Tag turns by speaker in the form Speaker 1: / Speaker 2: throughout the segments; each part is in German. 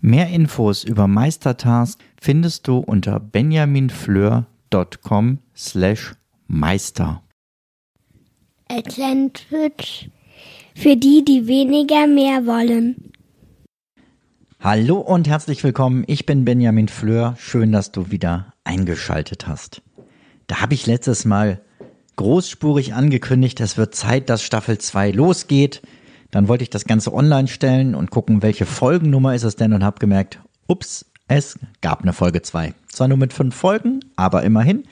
Speaker 1: Mehr Infos über Meistertask findest du unter benjaminfleur.com slash meister.
Speaker 2: Atlantic für die, die weniger mehr wollen.
Speaker 1: Hallo und herzlich willkommen. Ich bin Benjamin Fleur. Schön, dass du wieder eingeschaltet hast. Da habe ich letztes Mal großspurig angekündigt, es wird Zeit, dass Staffel 2 losgeht. Dann wollte ich das Ganze online stellen und gucken, welche Folgennummer ist es denn und habe gemerkt, ups, es gab eine Folge 2. Zwar nur mit fünf Folgen, aber immerhin.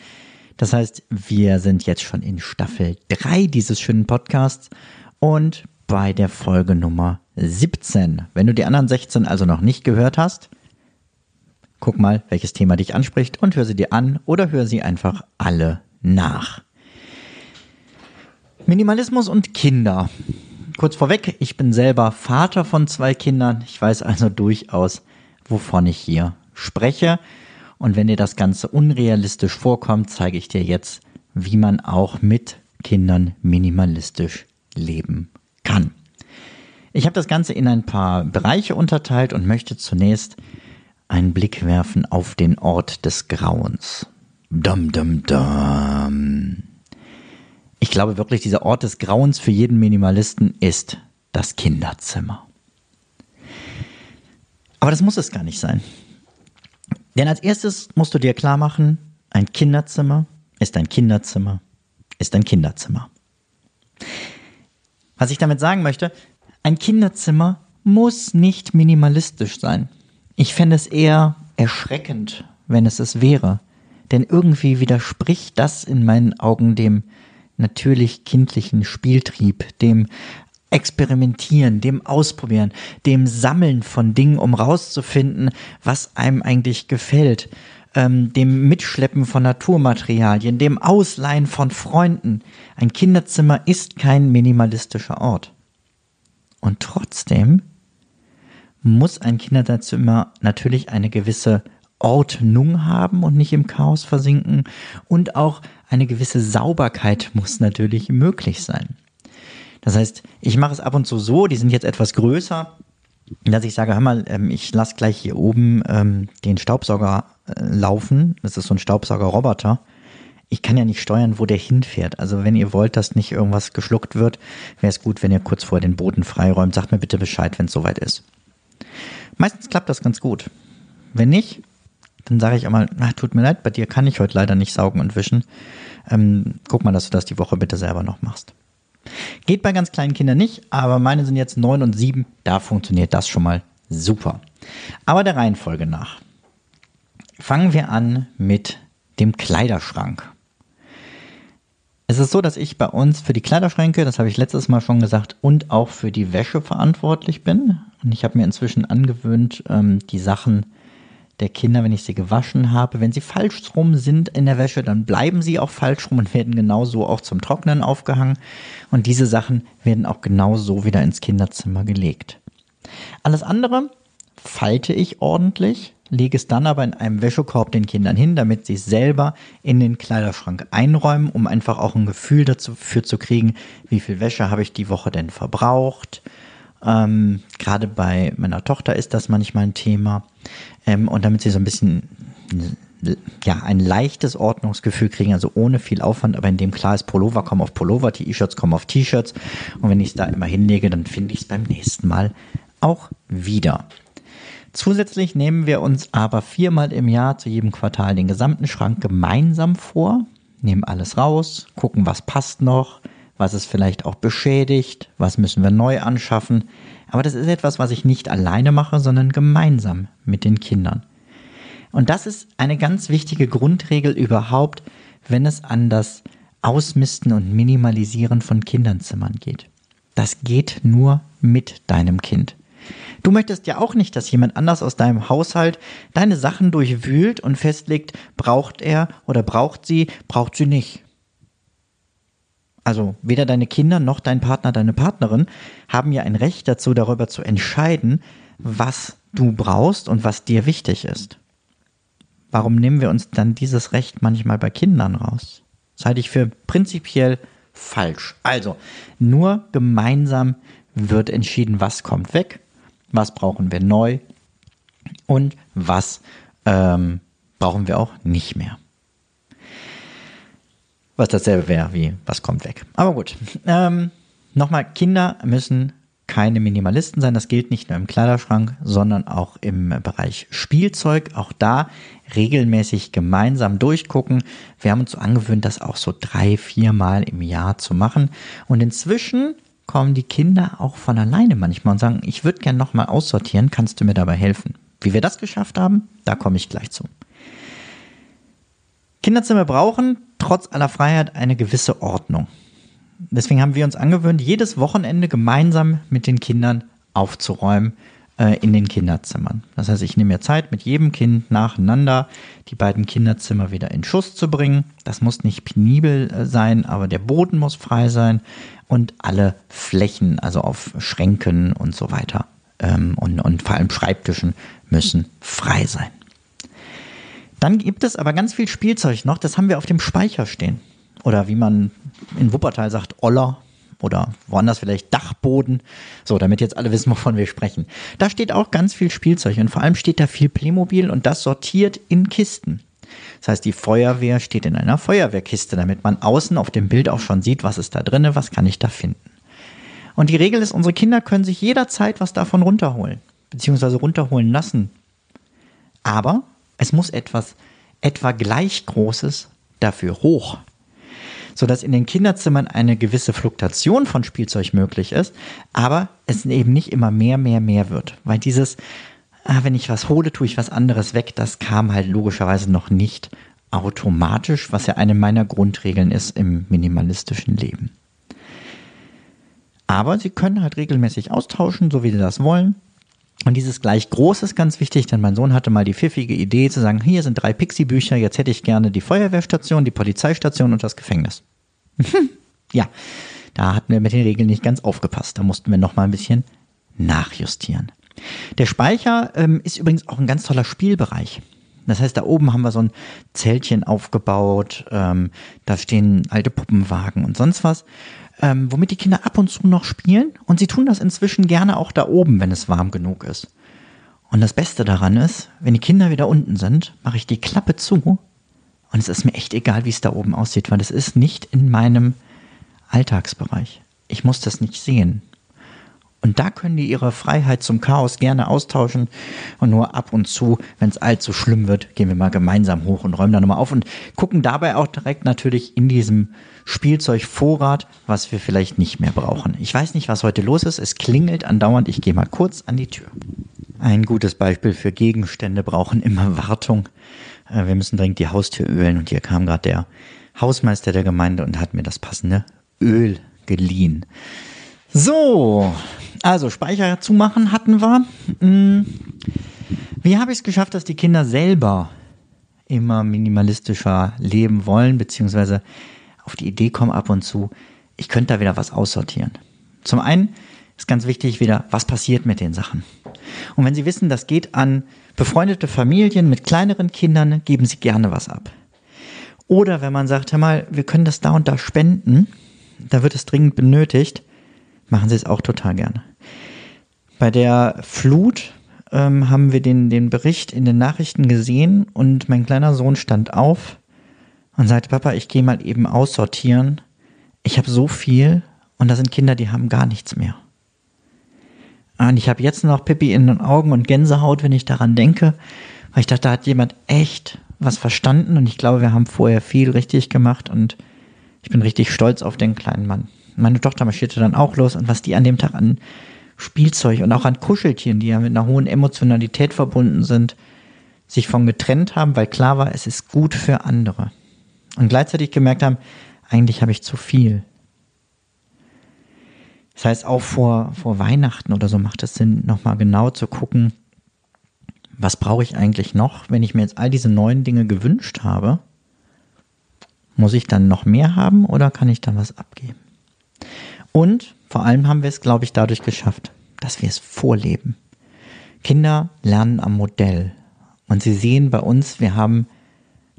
Speaker 1: Das heißt, wir sind jetzt schon in Staffel 3 dieses schönen Podcasts und bei der Folge Nummer 17. Wenn du die anderen 16 also noch nicht gehört hast, guck mal, welches Thema dich anspricht und hör sie dir an oder hör sie einfach alle nach. Minimalismus und Kinder. Kurz vorweg, ich bin selber Vater von zwei Kindern. Ich weiß also durchaus, wovon ich hier spreche. Und wenn dir das Ganze unrealistisch vorkommt, zeige ich dir jetzt, wie man auch mit Kindern minimalistisch leben kann. Ich habe das Ganze in ein paar Bereiche unterteilt und möchte zunächst einen Blick werfen auf den Ort des Grauens. Dum, dum, dum. Ich glaube wirklich, dieser Ort des Grauens für jeden Minimalisten ist das Kinderzimmer. Aber das muss es gar nicht sein. Denn als erstes musst du dir klar machen, ein Kinderzimmer ist ein Kinderzimmer, ist ein Kinderzimmer. Was ich damit sagen möchte, ein Kinderzimmer muss nicht minimalistisch sein. Ich fände es eher erschreckend, wenn es es wäre. Denn irgendwie widerspricht das in meinen Augen dem natürlich kindlichen Spieltrieb, dem Experimentieren, dem Ausprobieren, dem Sammeln von Dingen, um rauszufinden, was einem eigentlich gefällt, ähm, dem Mitschleppen von Naturmaterialien, dem Ausleihen von Freunden. Ein Kinderzimmer ist kein minimalistischer Ort. Und trotzdem muss ein Kinderzimmer natürlich eine gewisse Ordnung haben und nicht im Chaos versinken und auch eine gewisse Sauberkeit muss natürlich möglich sein. Das heißt, ich mache es ab und zu so, die sind jetzt etwas größer, dass ich sage, hör mal, ähm, ich lasse gleich hier oben ähm, den Staubsauger äh, laufen. Das ist so ein Staubsaugerroboter. Ich kann ja nicht steuern, wo der hinfährt. Also wenn ihr wollt, dass nicht irgendwas geschluckt wird, wäre es gut, wenn ihr kurz vorher den Boden freiräumt. Sagt mir bitte Bescheid, wenn es soweit ist. Meistens klappt das ganz gut. Wenn nicht, dann sage ich einmal, na, tut mir leid, bei dir kann ich heute leider nicht saugen und wischen. Ähm, guck mal, dass du das die Woche bitte selber noch machst. Geht bei ganz kleinen Kindern nicht, aber meine sind jetzt neun und sieben, da funktioniert das schon mal super. Aber der Reihenfolge nach. Fangen wir an mit dem Kleiderschrank. Es ist so, dass ich bei uns für die Kleiderschränke, das habe ich letztes Mal schon gesagt, und auch für die Wäsche verantwortlich bin. Und ich habe mir inzwischen angewöhnt, ähm, die Sachen der Kinder, wenn ich sie gewaschen habe. Wenn sie falsch rum sind in der Wäsche, dann bleiben sie auch falsch rum und werden genauso auch zum Trocknen aufgehangen. Und diese Sachen werden auch genauso wieder ins Kinderzimmer gelegt. Alles andere falte ich ordentlich, lege es dann aber in einem Wäschekorb den Kindern hin, damit sie es selber in den Kleiderschrank einräumen, um einfach auch ein Gefühl dafür zu kriegen, wie viel Wäsche habe ich die Woche denn verbraucht. Ähm, Gerade bei meiner Tochter ist das manchmal ein Thema. Ähm, und damit sie so ein bisschen ja, ein leichtes Ordnungsgefühl kriegen, also ohne viel Aufwand, aber in dem klar ist, Pullover kommen auf Pullover, T-Shirts kommen auf T-Shirts. Und wenn ich es da immer hinlege, dann finde ich es beim nächsten Mal auch wieder. Zusätzlich nehmen wir uns aber viermal im Jahr zu jedem Quartal den gesamten Schrank gemeinsam vor, nehmen alles raus, gucken, was passt noch, was ist vielleicht auch beschädigt, was müssen wir neu anschaffen. Aber das ist etwas, was ich nicht alleine mache, sondern gemeinsam mit den Kindern. Und das ist eine ganz wichtige Grundregel überhaupt, wenn es an das Ausmisten und Minimalisieren von Kinderzimmern geht. Das geht nur mit deinem Kind. Du möchtest ja auch nicht, dass jemand anders aus deinem Haushalt deine Sachen durchwühlt und festlegt, braucht er oder braucht sie, braucht sie nicht. Also weder deine Kinder noch dein Partner, deine Partnerin haben ja ein Recht dazu, darüber zu entscheiden, was du brauchst und was dir wichtig ist. Warum nehmen wir uns dann dieses Recht manchmal bei Kindern raus? Das halte ich für prinzipiell falsch. Also, nur gemeinsam wird entschieden, was kommt weg, was brauchen wir neu und was ähm, brauchen wir auch nicht mehr. Was dasselbe wäre wie, was kommt weg. Aber gut. Ähm, Nochmal, Kinder müssen keine Minimalisten sein. Das gilt nicht nur im Kleiderschrank, sondern auch im Bereich Spielzeug. Auch da regelmäßig gemeinsam durchgucken. Wir haben uns so angewöhnt, das auch so drei, vier Mal im Jahr zu machen. Und inzwischen kommen die Kinder auch von alleine manchmal und sagen, ich würde gerne nochmal aussortieren, kannst du mir dabei helfen? Wie wir das geschafft haben, da komme ich gleich zu. Kinderzimmer brauchen trotz aller Freiheit eine gewisse Ordnung. Deswegen haben wir uns angewöhnt, jedes Wochenende gemeinsam mit den Kindern aufzuräumen äh, in den Kinderzimmern. Das heißt, ich nehme mir Zeit, mit jedem Kind nacheinander die beiden Kinderzimmer wieder in Schuss zu bringen. Das muss nicht penibel äh, sein, aber der Boden muss frei sein und alle Flächen, also auf Schränken und so weiter ähm, und, und vor allem Schreibtischen müssen frei sein. Dann gibt es aber ganz viel Spielzeug noch, das haben wir auf dem Speicher stehen. Oder wie man in Wuppertal sagt, Oller oder woanders vielleicht Dachboden. So, damit jetzt alle wissen, wovon wir sprechen. Da steht auch ganz viel Spielzeug und vor allem steht da viel Playmobil und das sortiert in Kisten. Das heißt, die Feuerwehr steht in einer Feuerwehrkiste, damit man außen auf dem Bild auch schon sieht, was ist da drin, was kann ich da finden. Und die Regel ist, unsere Kinder können sich jederzeit was davon runterholen, beziehungsweise runterholen lassen. Aber es muss etwas etwa gleich Großes dafür hoch, sodass in den Kinderzimmern eine gewisse Fluktuation von Spielzeug möglich ist, aber es eben nicht immer mehr, mehr, mehr wird. Weil dieses, ah, wenn ich was hole, tue ich was anderes weg, das kam halt logischerweise noch nicht automatisch, was ja eine meiner Grundregeln ist im minimalistischen Leben. Aber sie können halt regelmäßig austauschen, so wie sie das wollen. Und dieses gleich groß ist ganz wichtig, denn mein Sohn hatte mal die pfiffige Idee zu sagen, hier sind drei Pixie-Bücher, jetzt hätte ich gerne die Feuerwehrstation, die Polizeistation und das Gefängnis. ja, da hatten wir mit den Regeln nicht ganz aufgepasst. Da mussten wir noch mal ein bisschen nachjustieren. Der Speicher ähm, ist übrigens auch ein ganz toller Spielbereich. Das heißt, da oben haben wir so ein Zeltchen aufgebaut, ähm, da stehen alte Puppenwagen und sonst was ähm, womit die Kinder ab und zu noch spielen. Und sie tun das inzwischen gerne auch da oben, wenn es warm genug ist. Und das Beste daran ist, wenn die Kinder wieder unten sind, mache ich die Klappe zu und es ist mir echt egal, wie es da oben aussieht, weil es ist nicht in meinem Alltagsbereich. Ich muss das nicht sehen. Und da können die ihre Freiheit zum Chaos gerne austauschen. Und nur ab und zu, wenn es allzu schlimm wird, gehen wir mal gemeinsam hoch und räumen da nochmal auf und gucken dabei auch direkt natürlich in diesem Spielzeugvorrat, was wir vielleicht nicht mehr brauchen. Ich weiß nicht, was heute los ist. Es klingelt andauernd. Ich gehe mal kurz an die Tür. Ein gutes Beispiel für Gegenstände brauchen immer Wartung. Äh, wir müssen dringend die Haustür ölen und hier kam gerade der Hausmeister der Gemeinde und hat mir das passende Öl geliehen. So, also Speicher zumachen hatten wir. Hm. Wie habe ich es geschafft, dass die Kinder selber immer minimalistischer leben wollen, beziehungsweise auf die Idee kommen ab und zu, ich könnte da wieder was aussortieren. Zum einen ist ganz wichtig wieder, was passiert mit den Sachen. Und wenn Sie wissen, das geht an befreundete Familien mit kleineren Kindern, geben Sie gerne was ab. Oder wenn man sagt, hör mal, wir können das da und da spenden, da wird es dringend benötigt, machen Sie es auch total gerne. Bei der Flut ähm, haben wir den, den Bericht in den Nachrichten gesehen und mein kleiner Sohn stand auf und sagte, Papa, ich gehe mal eben aussortieren. Ich habe so viel und da sind Kinder, die haben gar nichts mehr. Und ich habe jetzt noch Pippi in den Augen und Gänsehaut, wenn ich daran denke, weil ich dachte, da hat jemand echt was verstanden und ich glaube, wir haben vorher viel richtig gemacht und ich bin richtig stolz auf den kleinen Mann. Meine Tochter marschierte dann auch los und was die an dem Tag an Spielzeug und auch an Kuscheltieren, die ja mit einer hohen Emotionalität verbunden sind, sich von getrennt haben, weil klar war, es ist gut für andere. Und gleichzeitig gemerkt haben, eigentlich habe ich zu viel. Das heißt, auch vor, vor Weihnachten oder so macht es Sinn, nochmal genau zu gucken, was brauche ich eigentlich noch, wenn ich mir jetzt all diese neuen Dinge gewünscht habe? Muss ich dann noch mehr haben oder kann ich dann was abgeben? Und vor allem haben wir es, glaube ich, dadurch geschafft, dass wir es vorleben. Kinder lernen am Modell. Und sie sehen bei uns, wir haben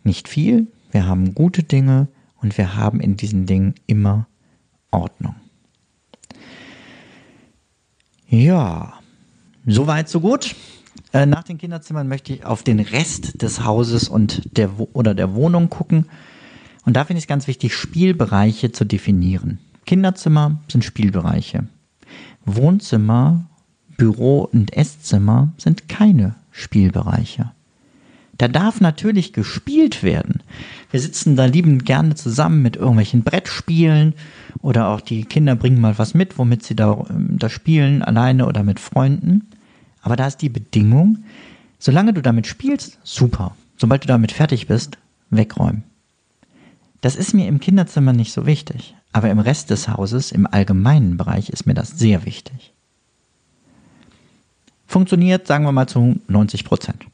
Speaker 1: nicht viel, wir haben gute Dinge und wir haben in diesen Dingen immer Ordnung. Ja, soweit, so gut. Äh, nach den Kinderzimmern möchte ich auf den Rest des Hauses und der oder der Wohnung gucken. Und da finde ich es ganz wichtig, Spielbereiche zu definieren. Kinderzimmer sind Spielbereiche. Wohnzimmer Büro und Esszimmer sind keine Spielbereiche. Da darf natürlich gespielt werden. Wir sitzen da liebend gerne zusammen mit irgendwelchen Brettspielen oder auch die Kinder bringen mal was mit, womit sie da, ähm, da spielen, alleine oder mit Freunden. Aber da ist die Bedingung, solange du damit spielst, super. Sobald du damit fertig bist, wegräumen. Das ist mir im Kinderzimmer nicht so wichtig, aber im Rest des Hauses, im allgemeinen Bereich, ist mir das sehr wichtig funktioniert, sagen wir mal, zu 90 Prozent.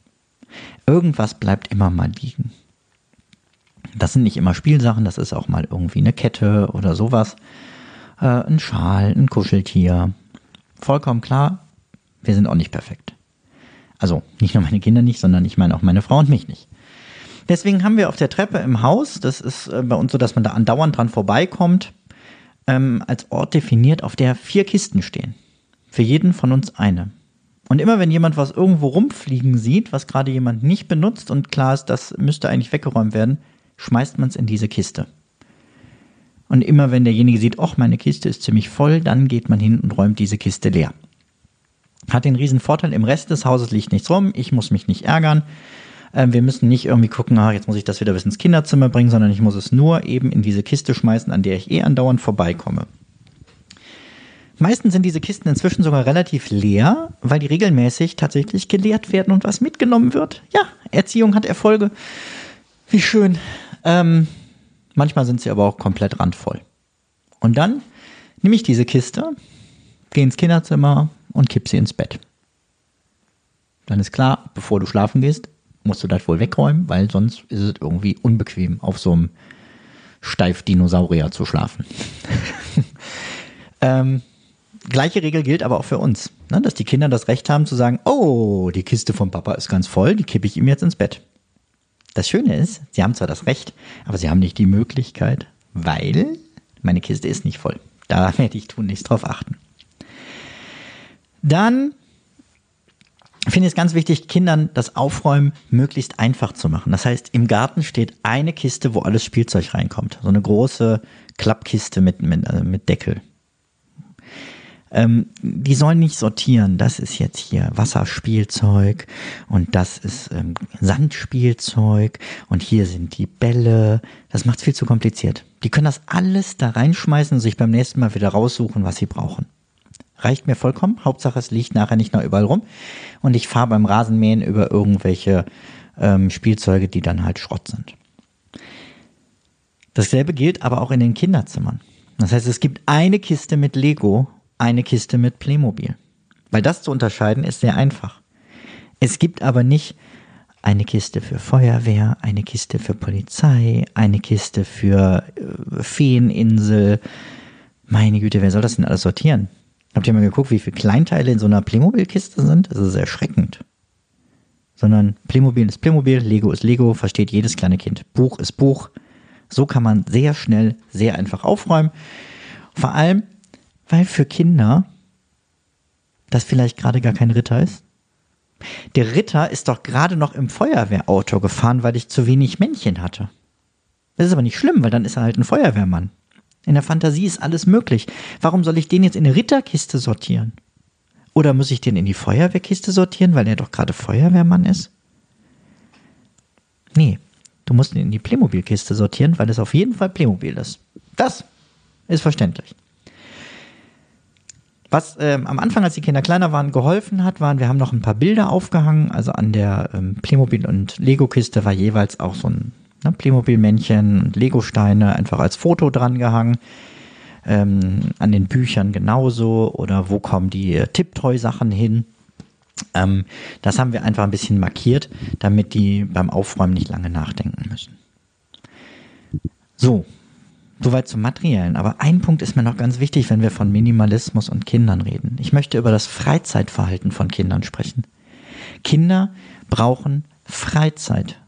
Speaker 1: Irgendwas bleibt immer mal liegen. Das sind nicht immer Spielsachen, das ist auch mal irgendwie eine Kette oder sowas. Äh, ein Schal, ein Kuscheltier. Vollkommen klar, wir sind auch nicht perfekt. Also nicht nur meine Kinder nicht, sondern ich meine auch meine Frau und mich nicht. Deswegen haben wir auf der Treppe im Haus, das ist äh, bei uns so, dass man da andauernd dran vorbeikommt, ähm, als Ort definiert, auf der vier Kisten stehen. Für jeden von uns eine. Und immer wenn jemand was irgendwo rumfliegen sieht, was gerade jemand nicht benutzt und klar ist, das müsste eigentlich weggeräumt werden, schmeißt man es in diese Kiste. Und immer wenn derjenige sieht, ach, meine Kiste ist ziemlich voll, dann geht man hin und räumt diese Kiste leer. Hat den riesen Vorteil, im Rest des Hauses liegt nichts rum, ich muss mich nicht ärgern. Ähm, wir müssen nicht irgendwie gucken, ah, jetzt muss ich das wieder bis ins Kinderzimmer bringen, sondern ich muss es nur eben in diese Kiste schmeißen, an der ich eh andauernd vorbeikomme. Meistens sind diese Kisten inzwischen sogar relativ leer, weil die regelmäßig tatsächlich geleert werden und was mitgenommen wird. Ja, Erziehung hat Erfolge. Wie schön. Ähm, manchmal sind sie aber auch komplett randvoll. Und dann nehme ich diese Kiste, gehe ins Kinderzimmer und kipp sie ins Bett. Dann ist klar, bevor du schlafen gehst, musst du das wohl wegräumen, weil sonst ist es irgendwie unbequem, auf so einem Steif-Dinosaurier zu schlafen. ähm, gleiche Regel gilt aber auch für uns, ne? dass die Kinder das Recht haben zu sagen, oh, die Kiste vom Papa ist ganz voll, die kippe ich ihm jetzt ins Bett. Das Schöne ist, sie haben zwar das Recht, aber sie haben nicht die Möglichkeit, weil meine Kiste ist nicht voll. Da werde ich tun nichts drauf achten. Dann finde ich es ganz wichtig, Kindern das Aufräumen möglichst einfach zu machen. Das heißt, im Garten steht eine Kiste, wo alles Spielzeug reinkommt. So eine große Klappkiste mit, mit, äh, mit Deckel ähm, die sollen nicht sortieren. Das ist jetzt hier Wasserspielzeug und das ist ähm, Sandspielzeug und hier sind die Bälle. Das macht es viel zu kompliziert. Die können das alles da reinschmeißen und sich beim nächsten Mal wieder raussuchen, was sie brauchen. Reicht mir vollkommen. Hauptsache, es liegt nachher nicht noch überall rum. Und ich fahre beim Rasenmähen über irgendwelche ähm, Spielzeuge, die dann halt Schrott sind. Dasselbe gilt aber auch in den Kinderzimmern. Das heißt, es gibt eine Kiste mit Lego eine Kiste mit Playmobil. Weil das zu unterscheiden ist sehr einfach. Es gibt aber nicht eine Kiste für Feuerwehr, eine Kiste für Polizei, eine Kiste für äh, Feeninsel. Meine Güte, wer soll das denn alles sortieren? Habt ihr mal geguckt, wie viele Kleinteile in so einer Playmobil-Kiste sind? Das ist erschreckend. Sondern Playmobil ist Playmobil, Lego ist Lego, versteht jedes kleine Kind. Buch ist Buch. So kann man sehr schnell, sehr einfach aufräumen. Vor allem, weil für Kinder das vielleicht gerade gar kein Ritter ist. Der Ritter ist doch gerade noch im Feuerwehrauto gefahren, weil ich zu wenig Männchen hatte. Das ist aber nicht schlimm, weil dann ist er halt ein Feuerwehrmann. In der Fantasie ist alles möglich. Warum soll ich den jetzt in eine Ritterkiste sortieren? Oder muss ich den in die Feuerwehrkiste sortieren, weil er doch gerade Feuerwehrmann ist? Nee, du musst ihn in die Playmobil-Kiste sortieren, weil es auf jeden Fall Playmobil ist. Das ist verständlich. Was ähm, am Anfang, als die Kinder kleiner waren, geholfen hat, waren, wir haben noch ein paar Bilder aufgehangen. Also an der ähm, Playmobil- und Lego-Kiste war jeweils auch so ein ne, Playmobil-Männchen und Lego-Steine einfach als Foto dran gehangen. ähm, an den Büchern genauso oder wo kommen die äh, Tipptoy-Sachen hin. Ähm, das haben wir einfach ein bisschen markiert, damit die beim Aufräumen nicht lange nachdenken müssen. So, soweit zum Materiellen. Aber ein Punkt ist mir noch ganz wichtig, wenn wir von Minimalismus und Kindern reden. Ich möchte über das Freizeitverhalten von Kindern sprechen. Kinder brauchen Freizeit.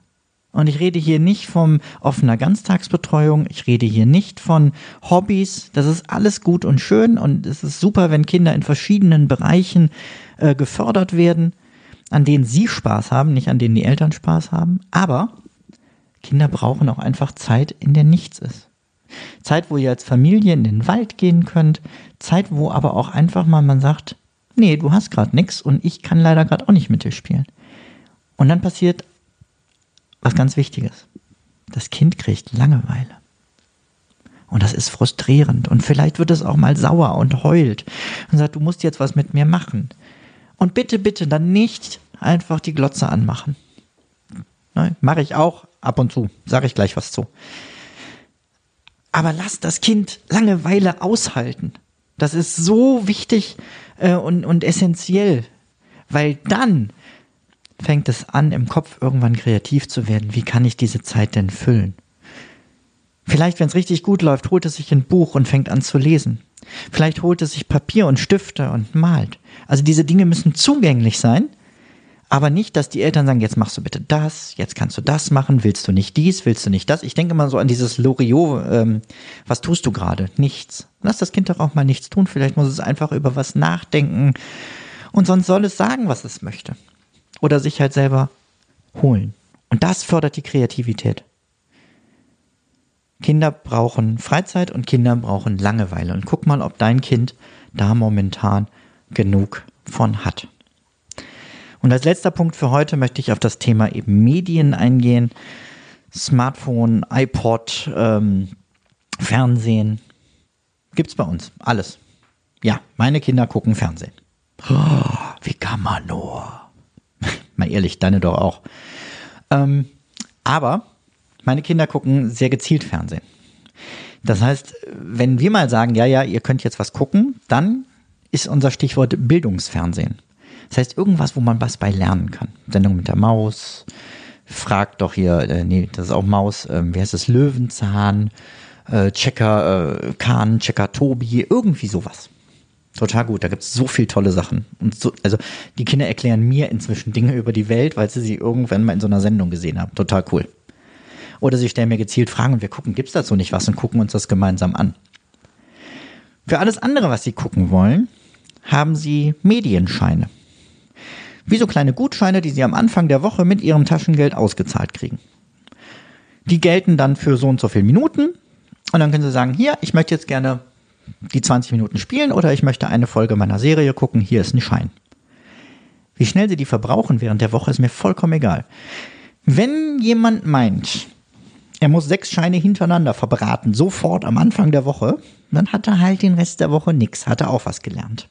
Speaker 1: Und ich rede hier nicht von offener Ganztagsbetreuung, ich rede hier nicht von Hobbys. Das ist alles gut und schön und es ist super, wenn Kinder in verschiedenen Bereichen äh, gefördert werden, an denen sie Spaß haben, nicht an denen die Eltern Spaß haben. Aber Kinder brauchen auch einfach Zeit, in der nichts ist. Zeit, wo ihr als Familie in den Wald gehen könnt. Zeit, wo aber auch einfach mal man sagt, nee, du hast gerade nichts und ich kann leider gerade auch nicht mit dir spielen. Und dann passiert was ganz Wichtiges. Das Kind kriegt Langeweile. Und das ist frustrierend. Und vielleicht wird es auch mal sauer und heult und sagt, du musst jetzt was mit mir machen. Und bitte, bitte dann nicht einfach die Glotze anmachen. Ne, Mache ich auch ab und zu. Sage ich gleich was zu. Aber lass das Kind Langeweile aushalten. Das ist so wichtig äh, und, und essentiell. Weil dann fängt es an, im Kopf irgendwann kreativ zu werden. Wie kann ich diese Zeit denn füllen? Vielleicht, wenn es richtig gut läuft, holt es sich ein Buch und fängt an zu lesen. Vielleicht holt es sich Papier und Stifte und malt. Also diese Dinge müssen zugänglich sein, aber nicht, dass die Eltern sagen, jetzt machst du bitte das, jetzt kannst du das machen, willst du nicht dies, willst du nicht das. Ich denke mal so an dieses Loriot, ähm, was tust du gerade? Nichts. Lass das Kind doch auch mal nichts tun, vielleicht muss es einfach über was nachdenken und sonst soll es sagen, was es möchte oder sich halt selber holen. Und das fördert die Kreativität. Kinder brauchen Freizeit und Kinder brauchen Langeweile. Und guck mal, ob dein Kind da momentan genug von hat. Und als letzter Punkt für heute möchte ich auf das Thema eben Medien eingehen. Smartphone, iPod, ähm, Fernsehen. Gibt's bei uns. Alles. Ja, meine Kinder gucken Fernsehen. Oh, wie kann man nur? Mal ehrlich, deine doch auch. Ähm, aber meine Kinder gucken sehr gezielt Fernsehen. Das heißt, wenn wir mal sagen, ja, ja, ihr könnt jetzt was gucken, dann ist unser Stichwort Bildungsfernsehen. Das heißt, irgendwas, wo man was bei lernen kann. Sendung mit der Maus, fragt doch hier, äh, nee, das ist auch Maus, äh, wie heißt das, Löwenzahn, äh, Checker äh, Kahn, Checker Tobi, irgendwie sowas. Total gut, da gibt es so viele tolle Sachen. Und so, also die Kinder erklären mir inzwischen Dinge über die Welt, weil sie sie irgendwann mal in so einer Sendung gesehen haben. Total cool. Oder sie stellen mir gezielt Fragen und wir gucken, gibt es dazu nicht was und gucken uns das gemeinsam an. Für alles andere, was sie gucken wollen, haben sie Medienscheine. Wie so kleine Gutscheine, die sie am Anfang der Woche mit ihrem Taschengeld ausgezahlt kriegen. Die gelten dann für so und so viele Minuten und dann können sie sagen, hier, ich möchte jetzt gerne die 20 Minuten spielen oder ich möchte eine Folge meiner Serie gucken, hier ist ein Schein. Wie schnell sie die verbrauchen während der Woche ist mir vollkommen egal. Wenn jemand meint, er muss sechs Scheine hintereinander verbraten, sofort am Anfang der Woche, dann hat er halt den Rest der Woche nichts, hat er auch was gelernt.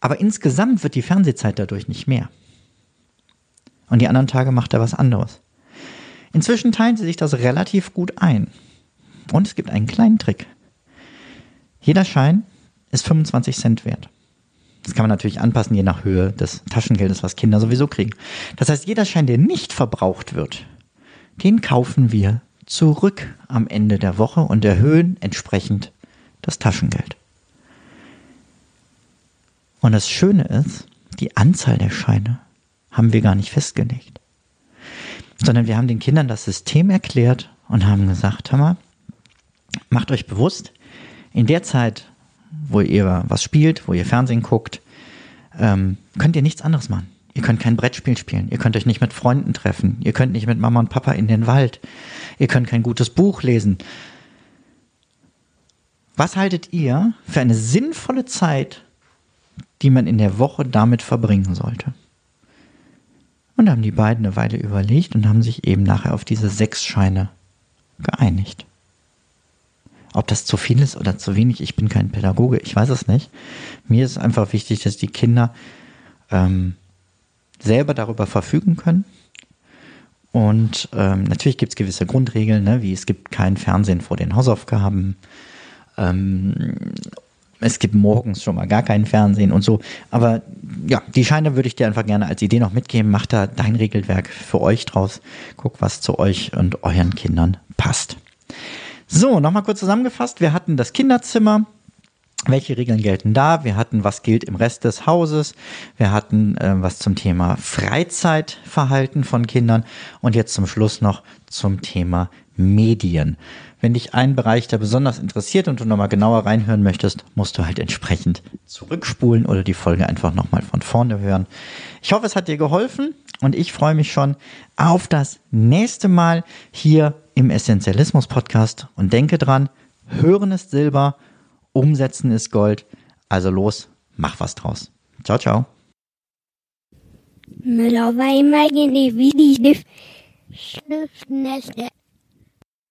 Speaker 1: Aber insgesamt wird die Fernsehzeit dadurch nicht mehr. Und die anderen Tage macht er was anderes. Inzwischen teilen sie sich das relativ gut ein. Und es gibt einen kleinen Trick. Jeder Schein ist 25 Cent wert. Das kann man natürlich anpassen, je nach Höhe des Taschengeldes, was Kinder sowieso kriegen. Das heißt, jeder Schein, der nicht verbraucht wird, den kaufen wir zurück am Ende der Woche und erhöhen entsprechend das Taschengeld. Und das Schöne ist, die Anzahl der Scheine haben wir gar nicht festgelegt, sondern wir haben den Kindern das System erklärt und haben gesagt, mal, macht euch bewusst, in der Zeit, wo ihr was spielt, wo ihr Fernsehen guckt, ähm, könnt ihr nichts anderes machen. Ihr könnt kein Brettspiel spielen. Ihr könnt euch nicht mit Freunden treffen. Ihr könnt nicht mit Mama und Papa in den Wald. Ihr könnt kein gutes Buch lesen. Was haltet ihr für eine sinnvolle Zeit, die man in der Woche damit verbringen sollte? Und da haben die beiden eine Weile überlegt und haben sich eben nachher auf diese sechs Scheine geeinigt. Ob das zu viel ist oder zu wenig, ich bin kein Pädagoge, ich weiß es nicht. Mir ist einfach wichtig, dass die Kinder ähm, selber darüber verfügen können. Und ähm, natürlich gibt es gewisse Grundregeln, ne, wie es gibt kein Fernsehen vor den Hausaufgaben. Ähm, es gibt morgens schon mal gar keinen Fernsehen und so. Aber ja, die Scheine würde ich dir einfach gerne als Idee noch mitgeben. Mach da dein Regelwerk für euch draus. Guck, was zu euch und euren Kindern passt. So, nochmal kurz zusammengefasst. Wir hatten das Kinderzimmer. Welche Regeln gelten da? Wir hatten, was gilt im Rest des Hauses. Wir hatten äh, was zum Thema Freizeitverhalten von Kindern. Und jetzt zum Schluss noch zum Thema Medien. Wenn dich ein Bereich da besonders interessiert und du nochmal genauer reinhören möchtest, musst du halt entsprechend zurückspulen oder die Folge einfach nochmal von vorne hören. Ich hoffe, es hat dir geholfen und ich freue mich schon auf das nächste Mal hier im Essentialismus Podcast und denke dran, hören ist Silber, umsetzen ist Gold. Also los, mach was draus. Ciao, ciao.
Speaker 2: Mittlerweile meine Videos Schnüffnester.